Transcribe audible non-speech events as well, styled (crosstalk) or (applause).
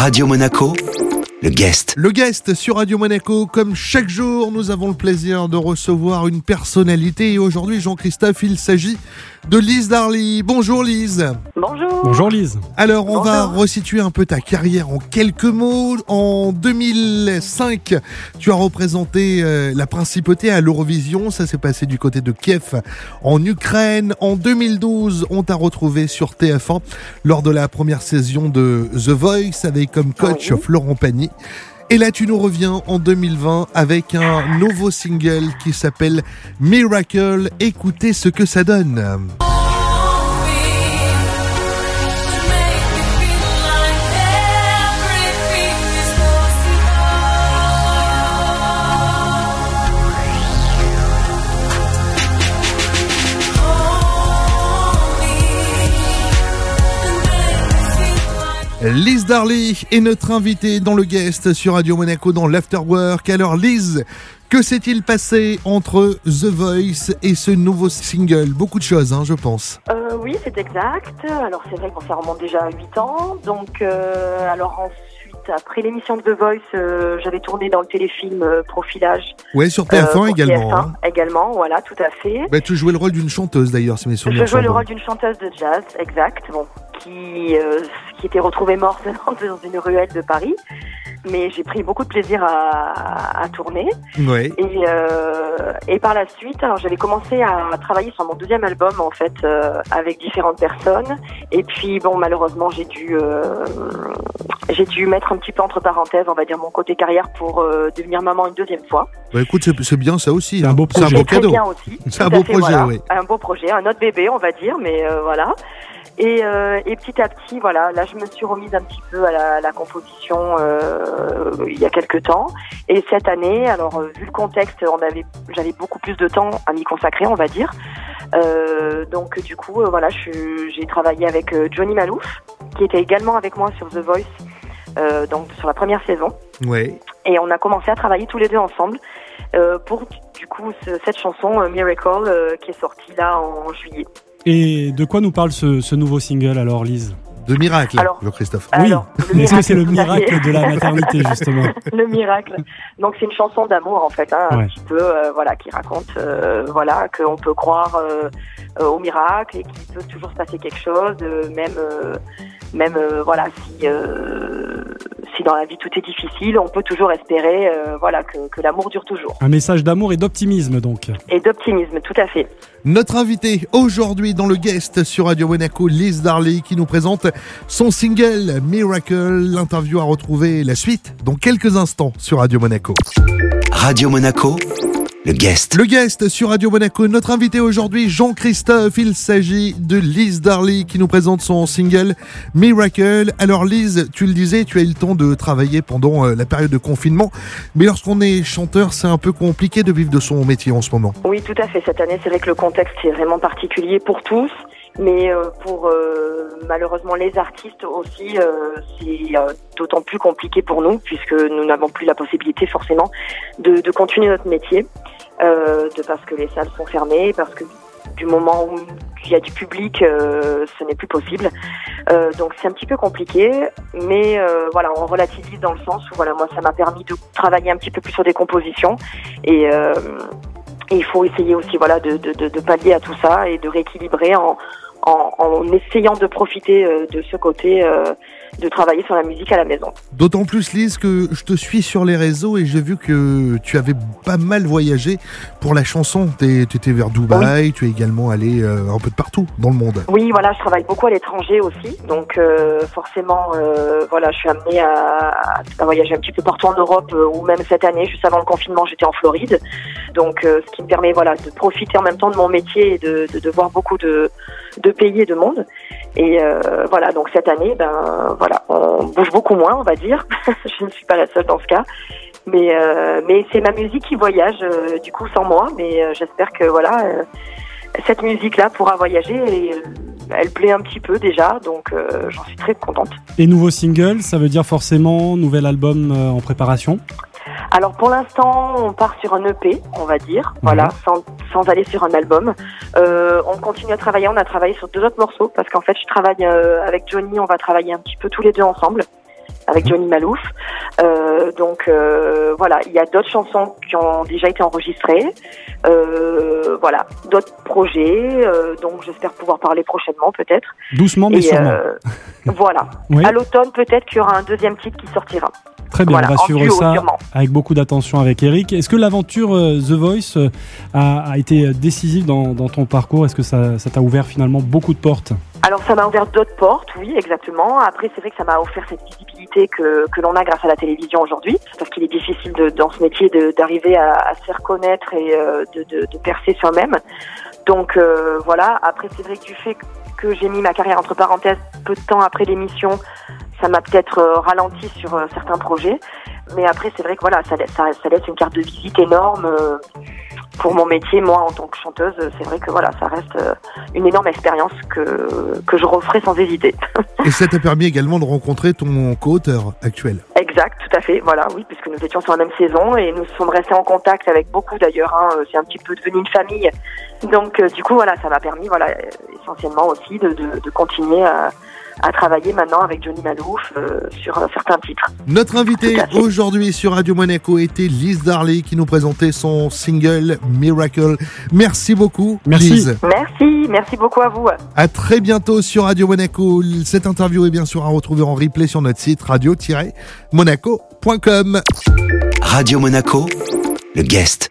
Radio Monaco, le guest. Le guest sur Radio Monaco, comme chaque jour, nous avons le plaisir de recevoir une personnalité. Et aujourd'hui, Jean-Christophe, il s'agit de Lise Darly. Bonjour Lise. Bonjour. Bonjour Lise. Alors, on va resituer un peu ta carrière en quelques mots. En 2005, tu as représenté euh, la principauté à l'Eurovision. Ça s'est passé du côté de Kiev, en Ukraine. En 2012, on t'a retrouvé sur TF1 lors de la première saison de The Voice avec comme coach Oui. Florent Pagny. Et là, tu nous reviens en 2020 avec un nouveau single qui s'appelle Miracle. Écoutez ce que ça donne. Lise Darly est notre invitée dans le guest sur Radio Monaco dans l'Afterwork. Alors Lise, que s'est-il passé entre The Voice et ce nouveau single? Beaucoup de choses, hein, je pense. Euh, oui, c'est exact. Alors c'est vrai qu'on ça remonte déjà à 8 ans. Donc euh, alors ensuite, après l'émission de The Voice, euh, j'avais tourné dans le téléfilm euh, Profilage. Ouais, sur euh, TF1 pour également. TF1 hein. également, voilà, tout à fait. Bah, tu jouais le rôle d'une chanteuse d'ailleurs, si mes Je souvenirs jouais sont le rôle d'une chanteuse de jazz, exact, bon, qui, euh, qui était retrouvée morte (laughs) dans une ruelle de Paris. Mais j'ai pris beaucoup de plaisir à, à tourner. Et, euh, et par la suite, alors j'avais commencé à travailler sur mon deuxième album en fait euh, avec différentes personnes. Et puis bon, malheureusement, j'ai dû euh, j'ai dû mettre un petit peu entre parenthèses, on va dire mon côté carrière pour euh, devenir maman une deuxième fois. Bah écoute, c'est bien ça aussi. C'est un hein. beau C'est un projet. beau cadeau. C'est un beau fait, projet, voilà. oui. Un beau projet, un autre bébé, on va dire, mais euh, voilà. Et, euh, et petit à petit, voilà, là je me suis remise un petit peu à la, la composition euh, il y a quelques temps. Et cette année, alors euh, vu le contexte, on avait, j'avais beaucoup plus de temps à m'y consacrer, on va dire. Euh, donc du coup, voilà, j'ai travaillé avec Johnny Malouf, qui était également avec moi sur The Voice, donc sur la première saison. Ouais. Et on a commencé à travailler tous les deux ensemble pour du coup ce- cette chanson Miracle qui est sortie là en juillet. Et de quoi nous parle ce, ce nouveau single alors Lise? De miracle, Alors- le Christophe. (laughs) Oui. Est-ce que c'est le miracle de la maternité (laughs) justement? Le miracle. Donc c'est une chanson d'amour en fait, hein, un petit peu, euh, voilà, qui raconte, euh, voilà, qu'on peut croire euh, euh, au miracle et qu'il peut toujours se passer quelque chose, euh, même, euh, même, euh, voilà, si, euh, si dans la vie tout est difficile, on peut toujours espérer, euh, voilà, que, que l'amour dure toujours Un message d'amour et d'optimisme donc. et d'optimisme, tout à fait. Notre invité aujourd'hui dans le guest sur Radio Monaco, Lise Darley, qui nous présente son single Miracle. L'interview à retrouver la suite dans quelques instants sur Radio Monaco. Radio Monaco, le guest. Le guest sur Radio Monaco, notre invité aujourd'hui, Jean-Christophe. Il s'agit de Lise Darley qui nous présente son single Miracle. Alors Lise, tu le disais, tu as eu le temps de travailler pendant euh, la période de confinement. Mais lorsqu'on est chanteur, c'est un peu compliqué de vivre de son métier en ce moment. Oui, tout à fait. Cette année, c'est vrai que le contexte est vraiment particulier pour tous, mais euh, pour euh, malheureusement les artistes aussi, euh, c'est d'autant plus compliqué pour nous puisque nous n'avons plus la possibilité forcément de, de continuer notre métier, de parce que les salles sont fermées, parce que du moment où il y a du public, euh, ce n'est plus possible. Euh, donc c'est un petit peu compliqué, mais euh, voilà, on relativise dans le sens où voilà, moi ça m'a permis de travailler un petit peu plus sur des compositions et et il faut essayer aussi voilà de, de, de, de pallier à tout ça et de rééquilibrer en, en, en essayant de profiter euh, de ce côté euh, de travailler sur la musique à la maison. D'autant plus Lise que je te suis sur les réseaux et j'ai vu que tu avais pas mal voyagé pour la chanson. Tu étais vers Dubaï, tu es également allé euh, un peu de partout dans le monde. Oui, voilà, je travaille beaucoup à l'étranger aussi, donc euh, forcément, euh, voilà, je suis amenée à, à voyager un petit peu partout en Europe, ou même cette année, juste avant le confinement, j'étais en Floride, donc euh, ce qui me permet, voilà, de profiter en même temps de mon métier et de, de, voir beaucoup de, de pays et de monde. Et euh, voilà, donc cette année, ben voilà, on bouge beaucoup moins, on va dire. (laughs) je ne suis pas la seule dans ce cas. Mais, euh, mais c'est ma musique qui voyage, du coup, sans moi. Mais j'espère que voilà, cette musique-là pourra voyager elle plaît un petit peu déjà, donc j'en suis très contente. Et nouveau single, ça veut dire forcément nouvel album en préparation? Alors pour l'instant, on part sur un EP, on va dire, voilà, sans, sans aller sur un album. Euh, on continue à travailler, on a travaillé sur deux autres morceaux parce qu'en fait, je travaille euh, avec Johnny, on va travailler un petit peu tous les deux ensemble. Avec Johnny Malouf. Euh, donc euh, voilà, il y a d'autres chansons qui ont déjà été enregistrées. Euh, voilà, d'autres projets, donc j'espère pouvoir parler prochainement peut-être. Doucement mais Et, sûrement. (laughs) voilà. Oui, À l'automne peut-être qu'il y aura un deuxième titre qui sortira. très bien, voilà, on va suivre duo, ça sûrement. avec beaucoup d'attention avec Eric. Est-ce que l'aventure The Voice a, a été décisive dans, dans ton parcours? Est-ce que ça t'a ouvert finalement beaucoup de portes? Alors ça m'a ouvert d'autres portes, oui, exactement. Après, c'est vrai que ça m'a offert cette visibilité que, que l'on a grâce à la télévision aujourd'hui, parce qu'il est difficile de, dans ce métier d'arriver à, à se faire connaître et euh, de, de, de percer soi-même. Donc euh, voilà. Après, c'est vrai que du fait que j'ai mis ma carrière entre parenthèses peu de temps après l'émission, ça m'a peut-être euh, ralenti sur euh, certains projets. Mais après, c'est vrai que voilà, ça, ça, ça laisse une carte de visite énorme. Pour mon métier, moi en tant que chanteuse, c'est vrai que voilà, ça reste euh, une énorme expérience que, que je referai sans hésiter. (laughs) Et ça t'a permis également de rencontrer ton co-auteur actuel. exact, tout à fait, voilà, oui, puisque nous étions sur la même saison et nous sommes restés en contact avec beaucoup d'ailleurs, hein, euh, c'est un petit peu devenu une famille. Donc euh, du coup, voilà, ça m'a permis, voilà, essentiellement aussi de, de, de continuer à, à travailler maintenant avec Johnny Malouf euh, sur euh, certains titres. Notre invité aujourd'hui sur Radio Monaco était Lise Darley qui nous présentait son single Miracle. Merci beaucoup Merci. Lise. Merci, merci beaucoup à vous. À très bientôt sur Radio Monaco. Cette interview est bien sûr à retrouver en replay sur notre site radio-monaco.com. Radio Monaco, le guest.